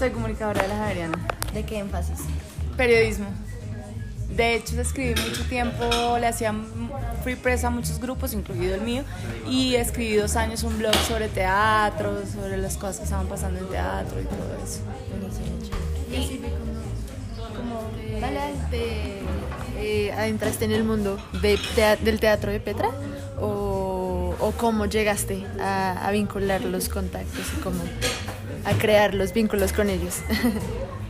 Soy comunicadora de la Javeriana. ¿De qué énfasis? Periodismo. De hecho, escribí mucho tiempo, le hacía free press a muchos grupos, incluido el mío, y escribí dos años un blog sobre teatro, sobre las cosas que estaban pasando en teatro y todo eso. Y dale, te eh, adentraste en el mundo de del teatro de Petra o, o cómo llegaste a, a vincular los contactos y cómo a crear los vínculos con ellos.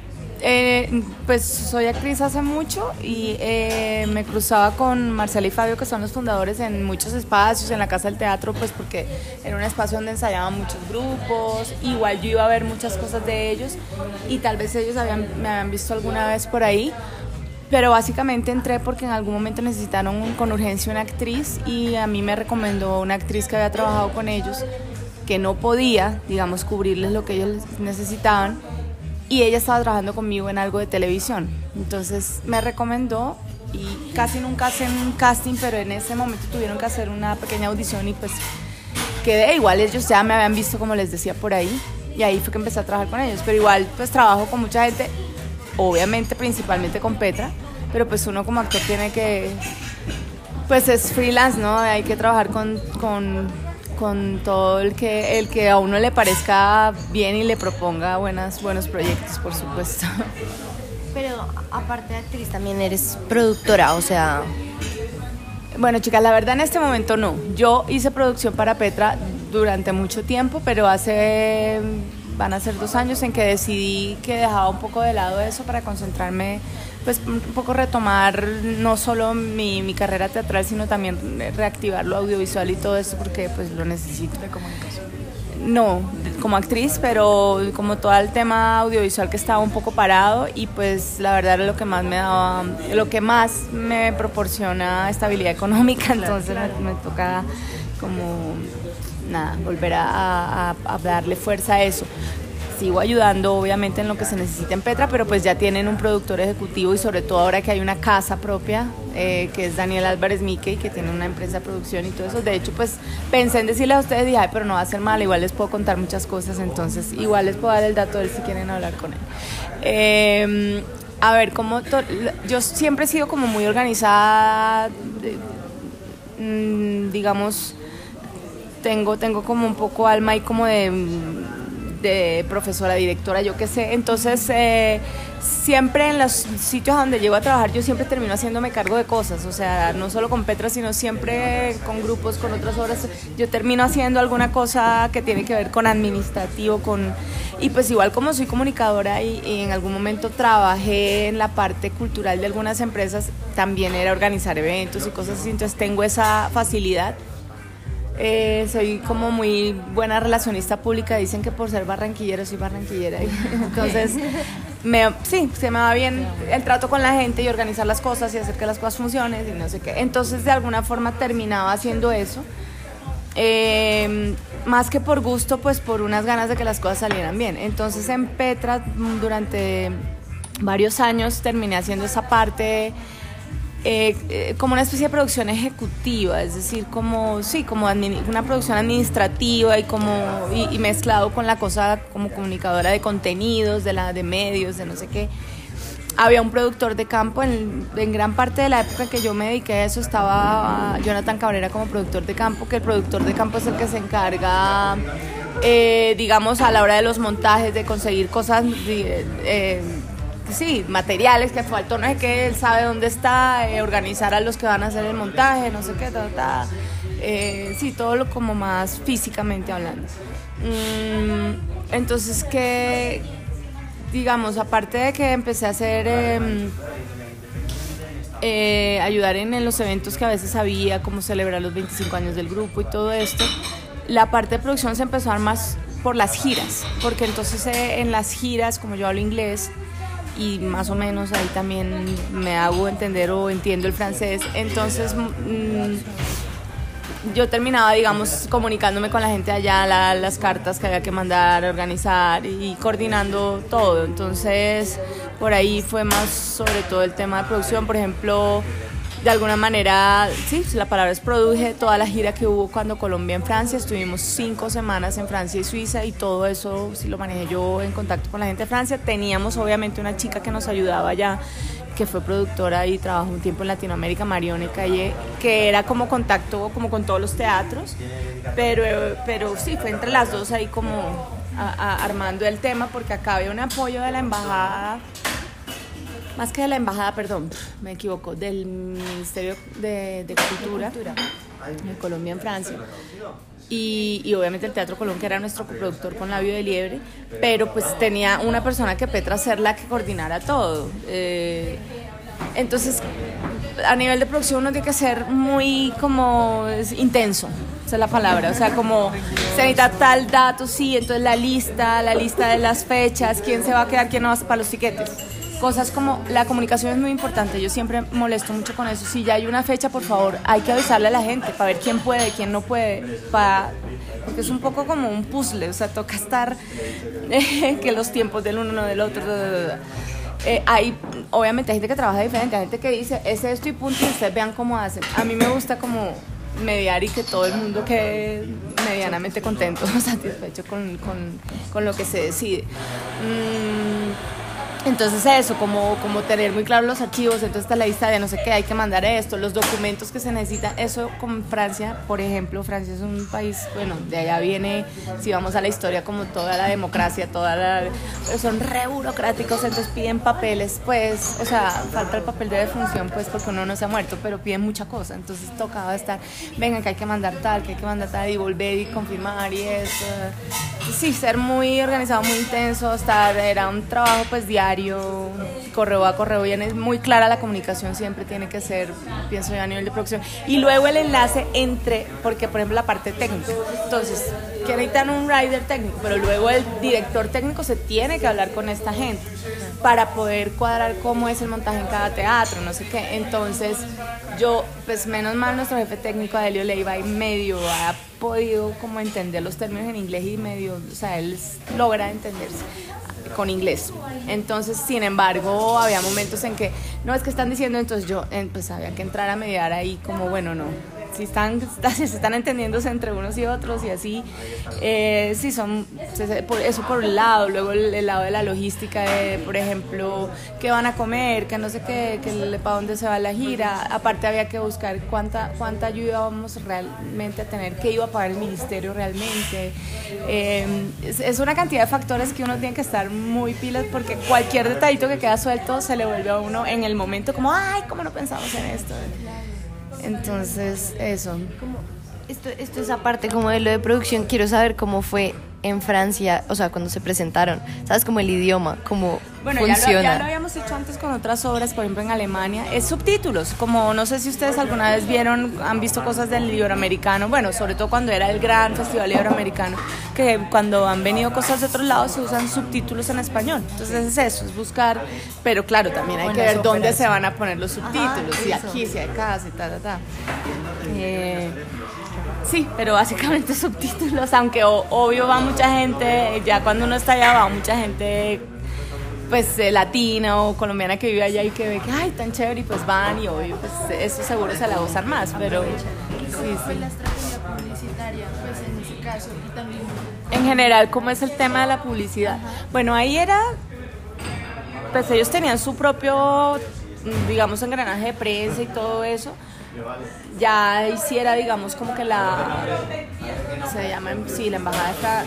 Eh, pues soy actriz hace mucho y eh, me cruzaba con Marcela y Fabio, que son los fundadores en muchos espacios, en la Casa del Teatro, pues porque era un espacio donde ensayaban muchos grupos, igual yo iba a ver muchas cosas de ellos y tal vez ellos me habían visto alguna vez por ahí, pero básicamente entré porque en algún momento necesitaron con urgencia una actriz y a mí me recomendó una actriz que había trabajado con ellos, que no podía, digamos, cubrirles lo que ellos necesitaban y ella estaba trabajando conmigo en algo de televisión. Entonces me recomendó y casi nunca hacen un casting, pero en ese momento tuvieron que hacer una pequeña audición y pues quedé. Igual ellos ya me habían visto, como les decía, por ahí. Y ahí fue que empecé a trabajar con ellos. Pero igual pues trabajo con mucha gente, obviamente principalmente con Petra, pero pues uno como actor tiene que... Pues es freelance, ¿no? Hay que trabajar con, con, con todo el que, el que a uno le parezca bien y le proponga buenas, buenos proyectos, por supuesto. Pero aparte de actriz también eres productora, o sea, Bueno, chicas, la verdad en este momento no. Yo hice producción para Petra durante mucho tiempo, pero hace van a ser dos años en que decidí que dejaba un poco de lado eso para concentrarme, pues un poco retomar no solo mi, mi carrera teatral, sino también reactivar lo audiovisual y todo eso porque pues lo necesito. De comunicación. No, como actriz, pero como todo el tema audiovisual que estaba un poco parado y pues la verdad era lo que más me daba, lo que más me proporciona estabilidad económica, entonces Me, me toca como nada, volver a, darle fuerza a eso. Sigo ayudando obviamente en lo que se necesita en Petra, pero pues ya tienen un productor ejecutivo y sobre todo ahora que hay una casa propia, eh, que es Daniel Álvarez Mickey, que tiene una empresa de producción y todo eso. De hecho, pues pensé en decirles a ustedes, dije, "Ay, pero no va a ser mal, igual les puedo contar muchas cosas, entonces igual les puedo dar el dato de él si quieren hablar con él. Eh, a ver, como yo siempre he sido como muy organizada, mm, digamos, tengo, tengo como un poco alma y como de, de profesora, directora, yo qué sé. Entonces, eh, siempre en los sitios donde llego a trabajar, yo siempre termino haciéndome cargo de cosas. O sea, no solo con Petra, sino siempre con grupos, con otras obras. Yo termino haciendo alguna cosa que tiene que ver con administrativo, con... Y pues igual como soy comunicadora y, y en algún momento trabajé en la parte cultural de algunas empresas, también era organizar eventos y cosas así. Entonces tengo esa facilidad. Eh, soy como muy buena relacionista pública. Dicen que por ser barranquillera soy barranquillera. Entonces, me, sí, se me va bien el trato con la gente y organizar las cosas y hacer que las cosas funcionen y no sé qué. Entonces, de alguna forma terminaba haciendo eso. Eh, más que por gusto, pues por unas ganas de que las cosas salieran bien. Entonces, en Petra, durante varios años, terminé haciendo esa parte eh, eh, como una especie de producción ejecutiva, es decir, como sí, como una producción administrativa y como y, mezclado con la cosa como comunicadora de contenidos, de la de medios, de no sé qué. Había un productor de campo en, gran parte de la época que yo me dediqué a eso estaba Jonathan Cabrera como productor de campo, que el productor de campo es el que se encarga eh, digamos a la hora de los montajes de conseguir cosas eh, eh, sí, materiales que faltó, no es que él sabe dónde está, eh, organizar a los que van a hacer el montaje, no sé qué, ta, ta, eh, sí, todo lo como más físicamente hablando. Mm, entonces, que, digamos, aparte de que empecé a hacer, em, eh, ayudar en los eventos que a veces había, como celebrar los 25 años del grupo y todo esto, la parte de producción se empezó a dar más por las giras, porque entonces eh, en las giras, como yo hablo inglés, y más o menos ahí también me hago entender o entiendo el francés. Entonces mm, yo terminaba, digamos, comunicándome con la gente allá, la- las cartas que había que mandar, organizar y coordinando todo. Entonces por ahí fue más sobre todo el tema de producción. Por ejemplo, de alguna manera, sí, la palabra es produje toda la gira que hubo cuando Colombia en Francia, estuvimos cinco semanas en Francia y Suiza y todo eso sí lo manejé yo en contacto con la gente de Francia. Teníamos obviamente una chica que nos ayudaba ya que fue productora y trabajó un tiempo en Latinoamérica, Marione Calle, que era como contacto como con todos los teatros, pero, pero sí, fue entre las dos ahí como armando el tema, porque acá había un apoyo de la embajada más que de la embajada, perdón, me equivoco, del Ministerio de, Cultura, de Colombia en Francia. Y, obviamente el Teatro Colón, que era nuestro coproductor con Labio de Liebre, pero pues tenía una persona que Petra ser la que coordinara todo. Eh, entonces, a nivel de producción uno tiene que ser muy como intenso, esa es la palabra, o sea, como se necesita tal dato, sí, entonces la lista, la lista de las fechas, quién se va a quedar, quién no va a para los tiquetes cosas como la comunicación es muy importante. Yo siempre molesto mucho con eso. Si ya hay una fecha, por favor, hay que avisarle a la gente para ver quién puede, quién no puede, para porque es un poco como un puzzle, o sea, toca estar que los tiempos del uno no del otro. Eh, hay, obviamente, hay gente que trabaja diferente, hay gente que dice, es esto y punto, y ustedes vean cómo hacen. A mí me gusta como mediar y que todo el mundo quede medianamente contento, satisfecho con, con, con lo que se decide. Mm, entonces eso, como, como tener muy claro los archivos, entonces está la lista de no sé qué, hay que mandar esto, los documentos que se necesitan, eso como Francia, por ejemplo, Francia es un país, bueno, de allá viene, si vamos a la historia, como toda la democracia, toda la... son re burocráticos, entonces piden papeles, pues, o sea, falta el papel de defunción, pues, porque uno no se ha muerto, pero piden mucha cosa, entonces tocaba estar, venga, que hay que mandar tal, que hay que mandar tal, y volver y confirmar y eso. Sí, ser muy organizado, muy intenso, estar, era un trabajo pues diario correo a correo, bien es muy clara la comunicación, siempre tiene que ser, pienso yo, a nivel de producción. Y luego el enlace entre, porque por ejemplo la parte técnica, entonces, que necesitan un rider técnico, pero luego el director técnico se tiene que hablar con esta gente para poder cuadrar cómo es el montaje en cada teatro, no sé qué. Entonces, yo, pues menos mal nuestro jefe técnico, Adelio Leiva, y medio ha podido como entender los términos en inglés y medio, o sea, él logra entenderse con inglés. Entonces, sin embargo, había momentos en que, no, es que están diciendo, entonces yo, pues había que entrar a mediar ahí como, bueno, no, si están, si están entendiéndose entre unos y otros y así, eh, sí son, eso por un lado, luego el, lado de la logística, de, por ejemplo, qué van a comer, que no sé qué, que para dónde se va la gira, aparte había que buscar cuánta, cuánta ayuda vamos realmente a tener, qué iba a pagar el ministerio realmente, eh, es, una cantidad de factores que uno tiene que estar muy pilas porque cualquier detallito que queda suelto se le vuelve a uno en el momento como, ay, ¿cómo no pensamos en esto? Entonces, eso. Esto, esto es aparte como de lo de producción, quiero saber cómo fue en Francia, o sea, cuando se presentaron, ¿sabes? Como el idioma, cómo bueno, funciona. Ya lo, habíamos hecho antes con otras obras, por ejemplo en Alemania, es subtítulos, como no sé si ustedes alguna vez vieron, han visto cosas del iberoamericano, bueno, sobre todo cuando era el gran festival iberoamericano, que cuando han venido cosas de otros lados se usan subtítulos en español, entonces es eso, es buscar, pero claro, también hay que ver dónde se van a poner los subtítulos, si aquí, si acá, si ta, ta, ta. Eh, Sí, pero básicamente subtítulos, aunque obvio va mucha gente, ya cuando uno está allá va mucha gente pues eh, latina o colombiana que vive allá y que ve que ay tan chévere y pues van y obvio pues eso seguro se la gozan más, pero sí, sí. la estrategia publicitaria pues en ese caso y también en general cómo es el tema de la publicidad. Bueno, ahí era pues ellos tenían su propio digamos engranaje de prensa y todo eso ya hiciera, digamos, como que la, se llama, sí, la embajada está,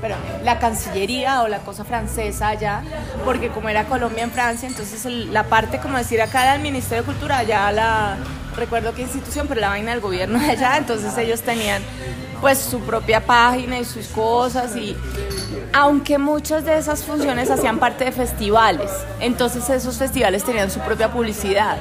pero la Cancillería o la cosa francesa ya, porque como era Colombia en Francia, entonces la parte, como decir, acá era el Ministerio de Cultura, ya la, recuerdo qué institución, pero la vaina del gobierno de allá, entonces ellos tenían pues su propia página y sus cosas y aunque muchas de esas funciones hacían parte de festivales, entonces esos festivales tenían su propia publicidad.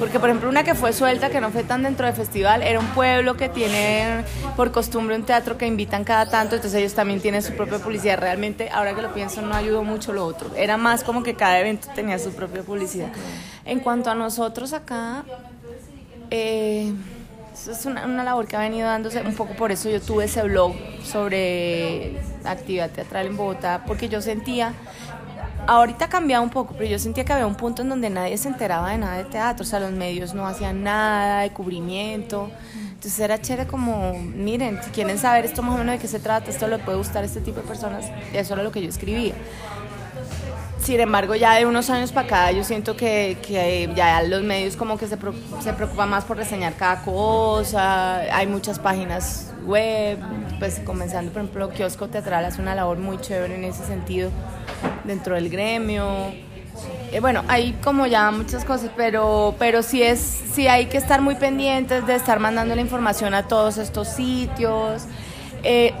Porque, por ejemplo, una que fue suelta, que no fue tan dentro de festival, era un pueblo que tiene por costumbre un teatro que invitan cada tanto, entonces ellos también tienen su propia publicidad. Realmente, ahora que lo pienso, no ayudó mucho lo otro. Era más como que cada evento tenía su propia publicidad. En cuanto a nosotros acá, eh, es una, una, labor que ha venido dándose, un poco por eso yo tuve ese blog sobre actividad teatral en Bogotá, porque yo sentía ahorita cambiado un poco, pero yo sentía que había un punto en donde nadie se enteraba de nada de teatro, o sea, los medios no hacían nada de cubrimiento. Entonces era chévere como, miren, si quieren saber esto más o menos de qué se trata, esto le puede gustar a este tipo de personas, eso era lo que yo escribía. Sin embargo, ya de unos años para acá, yo siento que, que ya los medios como que se, se preocupan más por reseñar cada cosa, hay muchas páginas web, pues comenzando, por ejemplo, Kiosco Teatral hace una labor muy chévere en ese sentido dentro del gremio. Eh, bueno, hay como ya muchas cosas, pero, pero sí, es, sí hay que estar muy pendientes de estar mandando la información a todos estos sitios. Eh,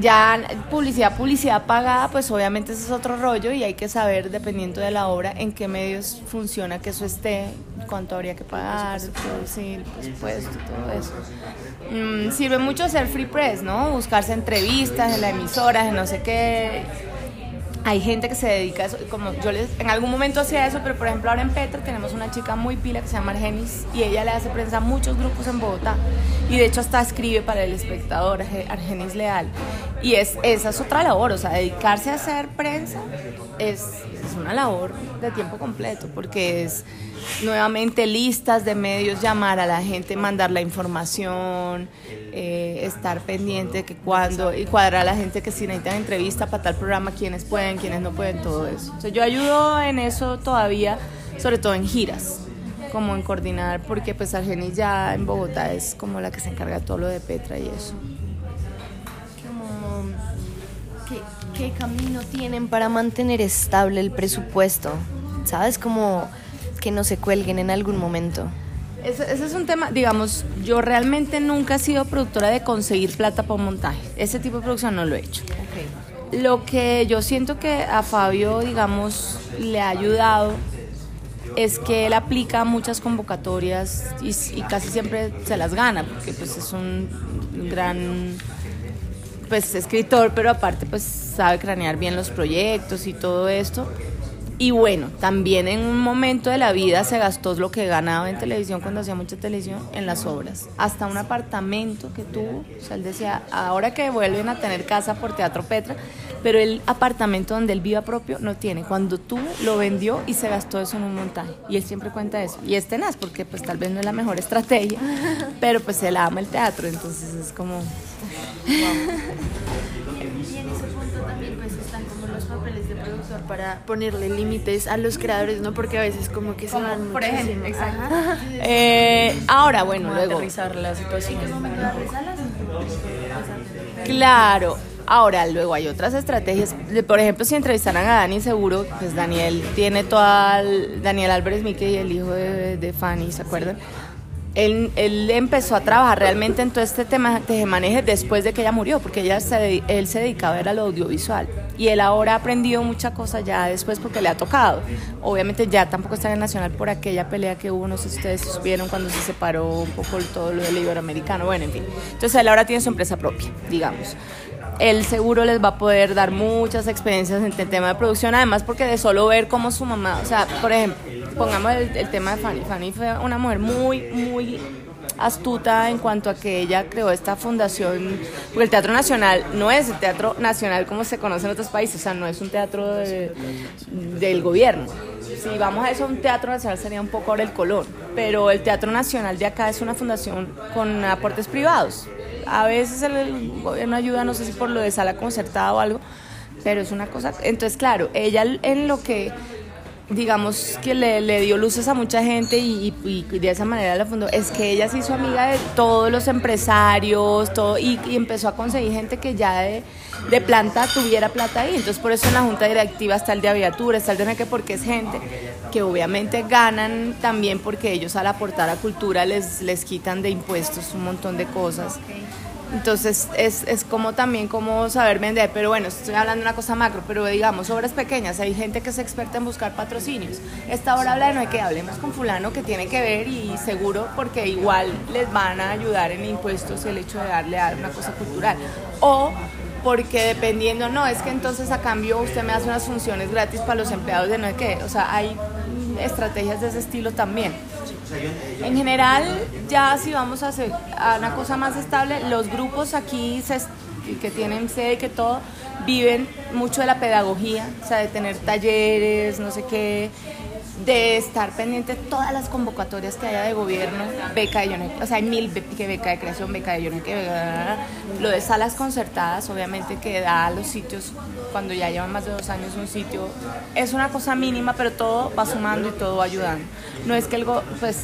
ya publicidad, publicidad pagada, pues obviamente ese es otro rollo y hay que saber, dependiendo de la obra, en qué medios funciona que eso esté, cuánto habría que pagar, el presupuesto, todo eso. Mm, sirve mucho hacer free press, ¿no? Buscarse entrevistas en la emisora, en no sé qué hay gente que se dedica a eso, como yo les, en algún momento hacía eso, pero por ejemplo ahora en Petra tenemos una chica muy pila que se llama Argenis y ella le hace prensa a muchos grupos en Bogotá y de hecho hasta escribe para el espectador Argenis Leal. Y es, esa es otra labor, o sea, dedicarse a hacer prensa es, es una labor de tiempo completo porque es nuevamente listas de medios, llamar a la gente, mandar la información, eh, estar pendiente que cuando, y cuadrar a la gente que si necesitan entrevista para tal programa, quienes pueden, quienes no pueden, todo eso. yo ayudo en eso todavía, sobre todo en giras, como en coordinar, porque pues Argenis ya en Bogotá es como la que se encarga de todo lo de Petra y eso. ¿Qué, ¿Qué camino tienen para mantener estable el presupuesto? ¿Sabes? Como que no se cuelguen en algún momento. Ese, es un tema, digamos, yo realmente nunca he sido productora de conseguir plata para un montaje. Ese tipo de producción no lo he hecho. Lo que yo siento que a Fabio, digamos, le ha ayudado es que él aplica muchas convocatorias y, y, casi siempre se las gana, porque pues es un gran pues escritor, pero aparte pues sabe cranear bien los proyectos y todo esto. Y bueno, también en un momento de la vida se gastó lo que ganaba en televisión cuando hacía mucha televisión en las obras. Hasta un apartamento que tuvo, o sea, él decía, ahora que vuelven a tener casa por Teatro Petra, pero el apartamento donde él viva propio no tiene. Cuando tuvo, lo vendió y se gastó eso en un montaje. Y él siempre cuenta eso. Y es tenaz, porque pues tal vez no es la mejor estrategia, pero pues él ama el teatro, entonces es como... para ponerle límites a los creadores, ¿no? Porque a veces como que se van Por ejemplo, exacto. Eh, ahora, bueno, luego... Aterrizar la situación. Claro. Ahora, luego hay otras estrategias. Por ejemplo, si entrevistaran a Dani, seguro, pues Daniel tiene toda... Daniel Álvarez Mique y el hijo de, de Fanny, ¿se acuerdan? Él, él, empezó a trabajar realmente en todo este tema de maneje después de que ella murió, porque ella se, él se dedicaba a lo audiovisual. Y él ahora ha aprendido muchas cosas ya después porque le ha tocado. Obviamente ya tampoco está en el Nacional por aquella pelea que hubo, no sé si ustedes supieron cuando se separó un poco todo lo del iberoamericano, bueno, en fin. Entonces él ahora tiene su empresa propia, digamos él seguro les va a poder dar muchas experiencias en el tema de producción, además porque de solo ver cómo su mamá, o sea, por ejemplo, pongamos el, tema de Fanny. Fanny fue una mujer muy, muy astuta en cuanto a que ella creó esta fundación, porque el Teatro Nacional no es el Teatro Nacional como se conoce en otros países, o sea, no es un teatro del gobierno. Si vamos a eso, un teatro nacional sería un poco ahora el color, pero el Teatro Nacional de acá es una fundación con aportes privados. A veces el gobierno ayuda, no sé si por lo de sala concertada o algo, pero es una cosa. Entonces, claro, ella en lo que digamos que le, dio luces a mucha gente y, de esa manera la fundó, es que ella se hizo amiga de todos los empresarios todo, y, empezó a conseguir gente que ya de, planta tuviera plata ahí. Entonces por eso en la junta directiva está el de aviatura, está el de que porque es gente que obviamente ganan también porque ellos al aportar a cultura les, les quitan de impuestos un montón de cosas. Entonces es, es, como también como saber vender, pero bueno, estoy hablando de una cosa macro, pero digamos, obras pequeñas, hay gente que es experta en buscar patrocinios. Esta hora habla de no hay que hablemos con fulano que tiene que ver y seguro porque igual les van a ayudar en impuestos el hecho de darle a una cosa cultural. O porque dependiendo, no, es que entonces a cambio usted me hace unas funciones gratis para los empleados de no hay que, o sea, hay estrategias de ese estilo también. En general, ya si vamos a hacer a una cosa más estable, los grupos aquí se que tienen sede y que todo, viven mucho de la pedagogía, o sea, de tener talleres, no sé qué, de estar pendiente de todas las convocatorias que haya de gobierno, beca de Yone, o sea, hay mil que beca de creación, beca de Yone, que lo de salas concertadas, obviamente que da a los sitios cuando ya llevan más de dos años un sitio, es una cosa mínima, pero todo va sumando y todo va ayudando. No es que el, pues,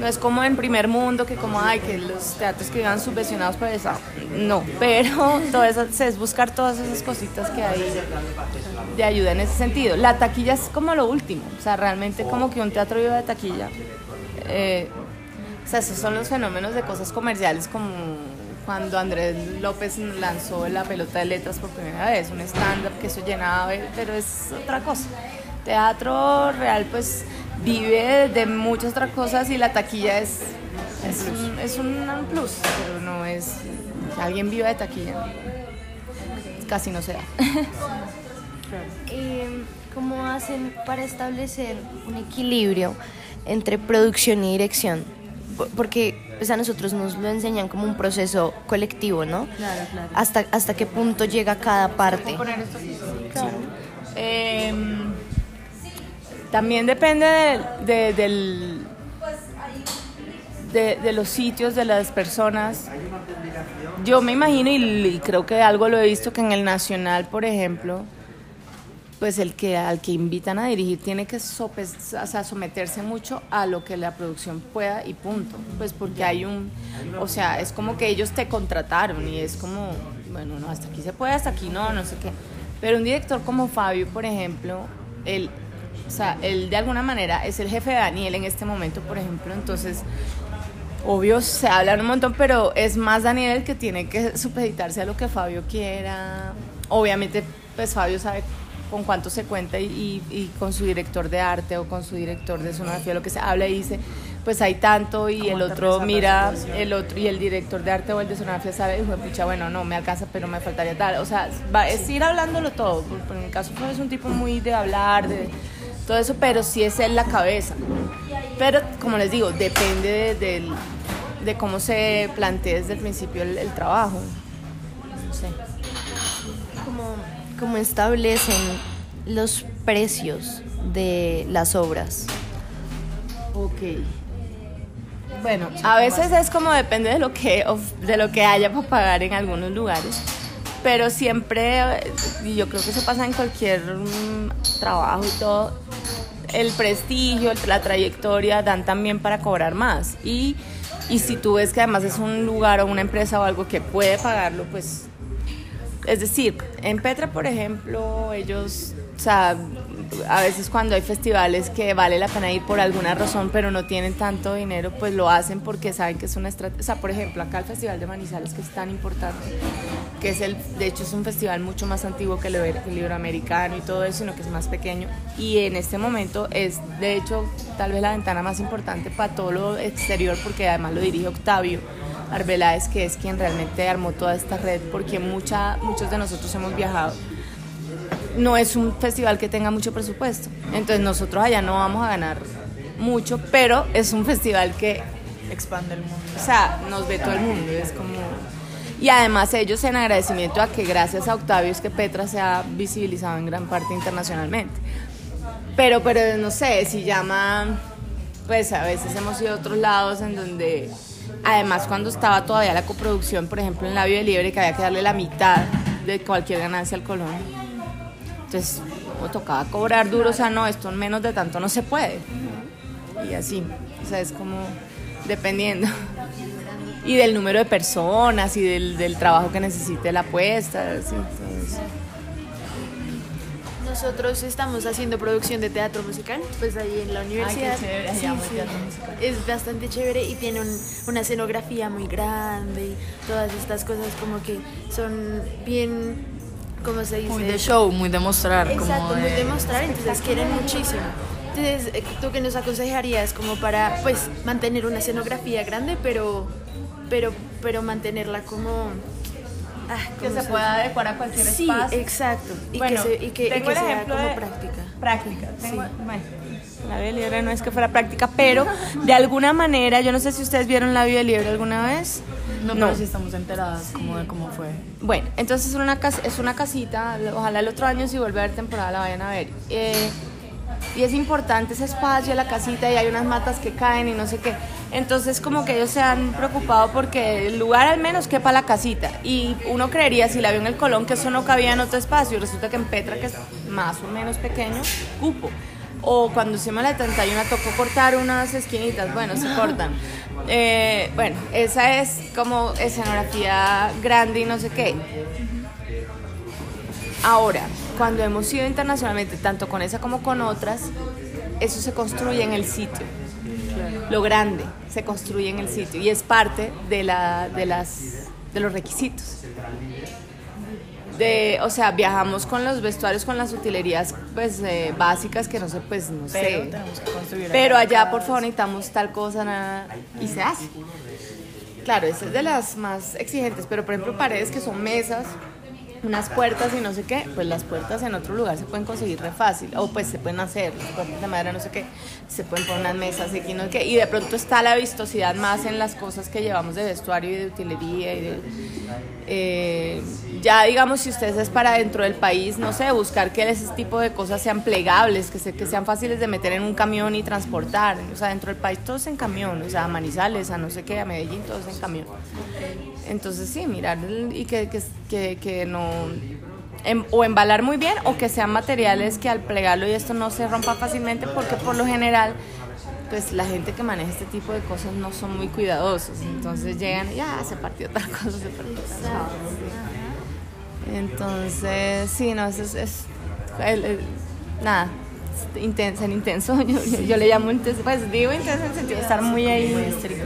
no es como en primer mundo que como hay que los teatros que vivan subvencionados por eso, no, pero todo eso es buscar todas esas cositas que hay de ayuda en ese sentido. La taquilla es como lo último, o sea, realmente como que un teatro viva de taquilla. Eh, o sea, esos son los fenómenos de cosas comerciales como cuando Andrés López lanzó la pelota de letras por primera vez, un stand-up que eso llenaba, pero es otra cosa. Teatro real pues vive de muchas otras cosas y la taquilla es, es, un, plus, pero no es alguien viva de taquilla. Casi no se da. ¿Cómo hacen para establecer un equilibrio entre producción y dirección? Porque pues, a nosotros nos lo enseñan como un proceso colectivo, ¿no? Claro, claro. ¿Hasta, hasta qué punto llega cada parte? Em, también depende de, del, de, los sitios, de las personas. Yo me imagino, y creo que algo lo he visto, que en el Nacional, por ejemplo, pues el que al que invitan a dirigir tiene que someterse mucho a lo que la producción pueda y punto. Pues porque hay un, o sea, es como que ellos te contrataron y es como, bueno, no, hasta aquí se puede, hasta aquí no, no sé qué. Pero un director como Fabio, por ejemplo, él, o sea, él de alguna manera es el jefe de Daniel en este momento, por ejemplo, entonces obvio se habla un montón, pero es más Daniel el que tiene que supeditarse a lo que Fabio quiera. Obviamente, pues Fabio sabe con cuánto se cuenta y, con su director de arte o con su director de sonografía, lo que se habla y dice, pues hay tanto y el otro mira, el otro y el director de arte o el de sonografía sabe, y pucha, bueno, no, me alcanza, pero me faltaría tal. O sea, va, es ir hablándolo todo. Por, en mi caso, pues, es un tipo muy de hablar, de todo eso, pero sí es él la cabeza. Pero, como les digo, depende de, de, cómo se plantea desde el principio el, el trabajo. No sé. Como cómo establecen los precios de las obras. Ok. Bueno, a veces es como depende de lo que de lo que haya para pagar en algunos lugares, pero siempre y yo creo que eso pasa en cualquier mm, trabajo y todo. El prestigio, la trayectoria dan también para cobrar más y y si tú ves que además es un lugar o una empresa o algo que puede pagarlo, pues es decir, en Petra, por ejemplo, ellos, o sea, a veces cuando hay festivales que vale la pena ir por alguna razón, pero no tienen tanto dinero, pues lo hacen porque saben que es una estrategia. O sea, por ejemplo, acá el Festival de Manizales, que es tan importante, que es el, de hecho es un festival mucho más antiguo que el, el Iberoamericano y todo eso, sino que es más pequeño. Y en este momento es, de hecho, tal vez la ventana más importante para todo lo exterior, porque además lo dirige Octavio Arbeláez, que es quien realmente armó toda esta red, porque mucha, muchos de nosotros hemos viajado. No es un festival que tenga mucho presupuesto, entonces nosotros allá no vamos a ganar mucho, pero es un festival que expande el mundo. O sea, nos ve todo el mundo, es como... Y además ellos en agradecimiento a que gracias a Octavio es que Petra se ha visibilizado en gran parte internacionalmente. Pero, pero no sé, si llama, pues a veces hemos ido a otros lados en donde Además, cuando estaba todavía la coproducción, por ejemplo, en Labio de Liebre, que había que darle la mitad de cualquier ganancia al colón. Entonces, o tocaba cobrar duro, o sea, no, esto menos de tanto no se puede. Y así, o sea, es como dependiendo. Y del número de personas y del, del trabajo que necesite la apuesta, así, nosotros estamos haciendo producción de teatro musical, pues ahí en la universidad. Es bastante chévere y tiene una escenografía muy grande y todas estas cosas como que son bien, ¿cómo se dice? Muy de show, muy de mostrar. Exacto, muy de mostrar, entonces quieren muchísimo. Entonces, eh, ¿tú qué nos aconsejarías como para, pues, mantener una escenografía grande, pero, pero, pero mantenerla como que se pueda adecuar a cualquier sí, espacio. exacto. Y bueno, que, y que, tengo el ejemplo como de práctica. Práctica. Tengo, bueno, la vida liebre no es que fuera práctica, pero de alguna manera, yo no sé si ustedes vieron la vida liebre alguna vez. No, No. pero sí estamos enteradas como de cómo fue. Bueno, entonces es una, es una casita, ojalá el otro año si vuelve a haber temporada la vayan a ver. Eh, y es importante ese espacio, la casita, y hay unas matas que caen y no sé qué. Entonces como que ellos se han preocupado porque el lugar al menos quepa la casita. Y uno creería, si la vio en el Colón, que eso no cabía en otro espacio. Resulta que en Petra, que es más o menos pequeño, cupo. O cuando hicimos la 31 tocó cortar unas esquinitas, bueno, se cortan. Eh, bueno, esa es como escenografía grande y no sé qué. Ahora, cuando hemos ido internacionalmente, tanto con esa como con otras, eso se construye en el sitio. Lo grande se construye en el sitio y es parte de, la, de, las, de los requisitos. De, o sea, viajamos con los vestuarios, con las utilerías pues, eh, básicas que no sé, pues no Pero sé. Pero allá, por favor, necesitamos tal cosa nada, y se hace. Claro, esa es de las más exigentes, pero por ejemplo, paredes que son mesas, unas puertas y no sé qué, pues las puertas en otro lugar se pueden conseguir re fácil, o pues se pueden hacer, las puertas de madera, no sé qué, se pueden poner unas mesas aquí, no sé qué, y de pronto está la vistosidad más en las cosas que llevamos de vestuario y de utilería y de. eh, ya digamos, si ustedes es para dentro del país, no sé, buscar que ese tipo de cosas sean plegables, que, se- que sean fáciles de meter en un camión y transportar. O sea, dentro del país todos en camión, o sea, a Manizales, a no sé qué, a Medellín, todos en camión. Entonces sí, mirar el- y que, que, que, que no... em- o embalar muy bien o que sean materiales que al plegarlo y esto no se rompa fácilmente porque por lo general pues la gente que maneja este tipo de cosas no son muy cuidadosos. Entonces llegan y ya se partió tal cosa se partió tal cosa entonces sí no eso es, es- el- el- nada es intenso en intenso. Yo, yo- yo le llamo intenso pues digo intenso en el sentido de estar muy ahí Muy estricto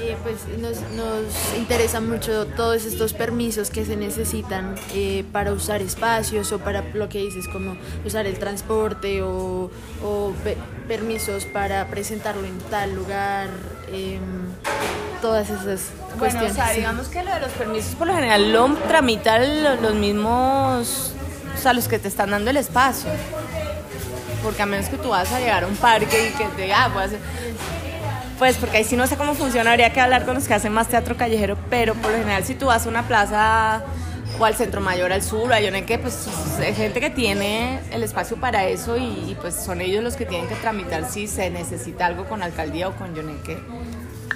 eh, pues nos, nos interesa mucho todos estos permisos que se necesitan eh, para usar espacios o para lo que dices, como usar el transporte o, o pe- permisos para presentarlo en tal lugar, em, todas esas Bueno, cuestiones. o sea, digamos que lo de los permisos por lo general lo tramitan lo- los mismos, o sea, los que te están dando el espacio. Porque a menos que tú vas a llegar a un parque y que te diga, ah, voy a hacer... Pues porque ahí sí no sé cómo funciona, habría que hablar con los que hacen más teatro callejero, pero por lo general si tú vas a una plaza o al centro mayor, al sur, a qué, pues hay gente que tiene el espacio para eso y, pues son ellos los que tienen que tramitar si se necesita algo con alcaldía o con yo no sé qué.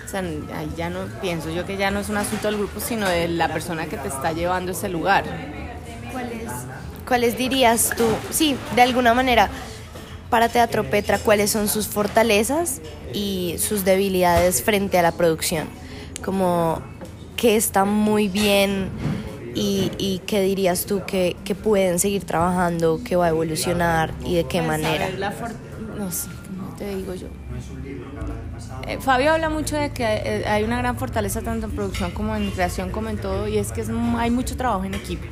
O sea, ahí ya no pienso yo que ya no es un asunto del grupo, sino de la persona que te está llevando ese lugar. ¿Cuáles, ¿Cuáles dirías tú? Sí, de alguna manera, para Teatro Petra, ¿cuáles son sus fortalezas y sus debilidades frente a la producción? Como que está muy bien y, y qué dirías tú que, que pueden seguir trabajando, que va a evolucionar y de qué manera. no sé, ¿cómo te digo yo? Eh, Fabio habla mucho de que eh, hay una gran fortaleza tanto en producción como en creación como en todo y es que es hay mucho trabajo en equipo.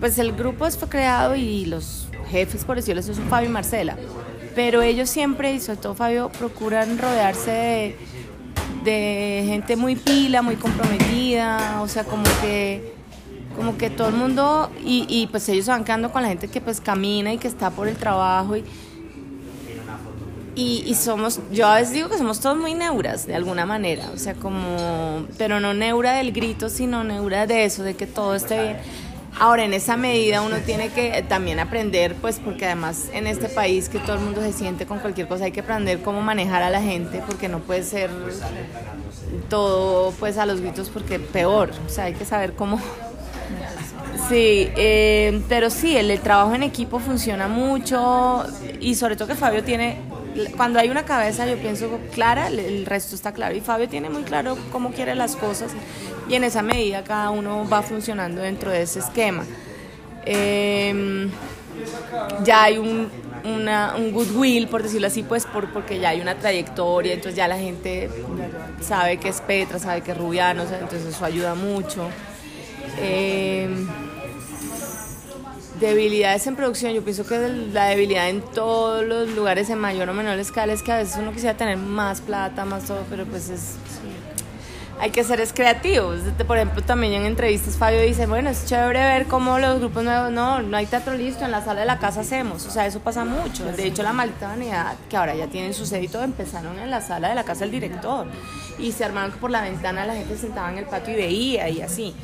Pues el grupo fue creado y los jefes, por decirlo así, son Fabio y Marcela. Pero ellos siempre, y sobre todo Fabio, procuran rodearse de, de gente muy pila, muy comprometida, o sea, como que como que todo el mundo y, y pues ellos se van quedando con la gente que pues camina y que está por el trabajo y, y, y somos, yo a veces digo que somos todos muy neuras de alguna manera, o sea, como, pero no neura del grito, sino neura de eso, de que todo esté bien. Ahora, en esa medida uno tiene que también aprender, pues porque además en este país que todo el mundo se siente con cualquier cosa, hay que aprender cómo manejar a la gente, porque no puede ser todo pues a los gritos, porque peor, o sea, hay que saber cómo... Sí, eh, pero sí, el, el trabajo en equipo funciona mucho y sobre todo que Fabio tiene, cuando hay una cabeza yo pienso clara, el resto está claro. Y Fabio tiene muy claro cómo quiere las cosas y en esa medida cada uno va funcionando dentro de ese esquema. Eh, ya hay un, una, un goodwill, por decirlo así, pues por, porque ya hay una trayectoria, entonces ya la gente sabe que es Petra, sabe que es Rubiano, entonces eso ayuda mucho. Eh, debilidades en producción, yo pienso que la debilidad en todos los lugares en mayor o menor escala es que a veces uno quisiera tener más plata, más todo, pero pues es... hay que ser creativos. Por ejemplo, también en entrevistas Fabio dice, bueno, es chévere ver cómo los grupos nuevos, no, no hay teatro listo, en la sala de la casa hacemos. O sea, eso pasa mucho. De hecho, la maldita vanidad, que ahora ya tienen su empezaron en la sala de la casa del director. Y se armaron que por la ventana la gente sentaba en el patio y veía y así.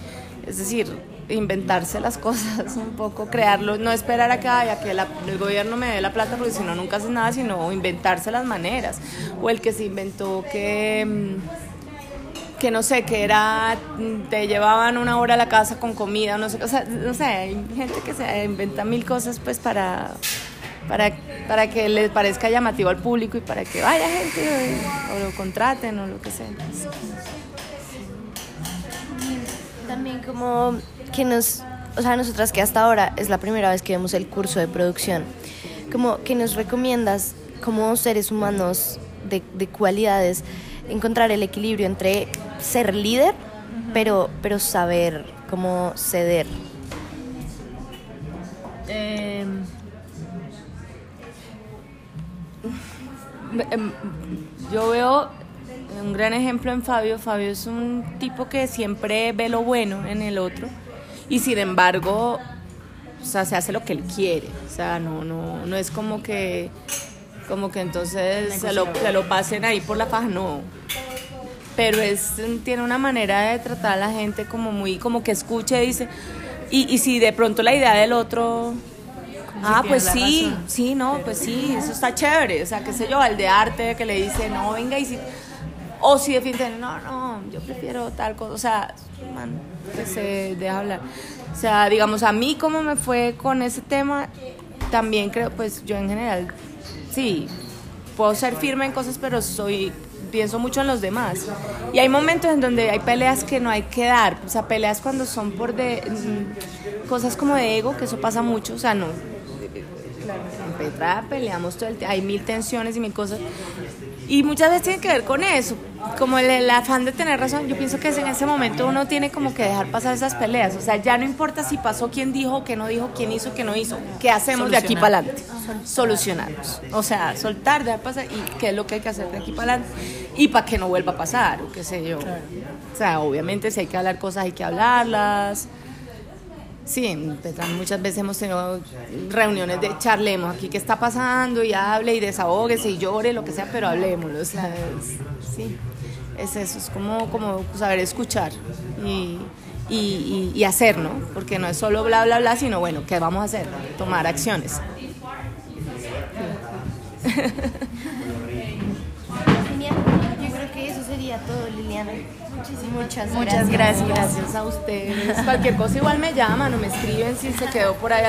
Es decir, inventarse las cosas un poco, crearlo, no esperar a que, a que el gobierno me dé la plata porque si no nunca haces nada, sino inventarse las maneras. O el que se inventó que mm, que no sé, que era, te llevaban una hora a la casa con comida, no sé, o sea, no sé, hay gente que se inventa mil cosas pues para, para, para que les parezca llamativo al público y para que vaya gente o, lo contraten o lo que sea. También como que nos, o sea, nosotras que hasta ahora es la primera vez que vemos el curso de producción, como que nos recomiendas como seres humanos de cualidades encontrar el equilibrio entre ser líder, pero, pero saber cómo ceder. Em, em, yo veo un gran ejemplo en Fabio. Fabio es un tipo que siempre ve lo bueno en el otro y sin embargo, o sea, se hace lo que él quiere. O sea, no, no, no es como que, como que entonces se lo, se lo pasen ahí por la faja, no. Pero es, tiene una manera de tratar a la gente como muy, como que escuche, dice, y, y si de pronto la idea del otro, ah, pues sí, sí, no, pues sí, eso está chévere, o sea, qué sé yo, al de arte que le dice, no, venga, y si, o si definitivamente, no, no, yo prefiero tal cosa, o sea, man, que se deja hablar. O sea, digamos, a mí como me fue con ese tema, también creo, pues yo en general, sí, puedo ser firme en cosas, pero soy pienso mucho en los demás. Y hay momentos en donde hay peleas que no hay que dar, o sea, peleas cuando son por de mm, cosas como de ego, que eso pasa mucho, o sea, no. En Petra peleamos todo el hay mil tensiones y mil cosas. Y muchas veces tiene que ver con eso, como el, afán de tener razón. Yo pienso que en ese momento uno tiene como que dejar pasar esas peleas. O sea, ya no importa si pasó quién dijo, qué no dijo, quién hizo, qué no hizo. ¿Qué hacemos de aquí para adelante? Solucionarnos. O sea, soltar, dejar pasar y qué es lo que hay que hacer de aquí para adelante. Y para que no vuelva a pasar, o qué sé yo. O sea, obviamente si hay que hablar cosas, hay que hablarlas. Sí, muchas veces hemos tenido reuniones de charlemos aquí qué está pasando y hable y desahógese y llore, lo que sea, pero hablemos. O sea, es, sí, es eso, es como, como saber escuchar y, y, y, hacer, ¿no? Porque no es solo bla, bla, bla, sino bueno, ¿qué vamos a hacer? Tomar acciones. Yo creo que eso sería todo, Liliana. Muchas, Muchas gracias. Gracias a ustedes. Cualquier cosa igual me llaman o me escriben si se quedó por ahí algo.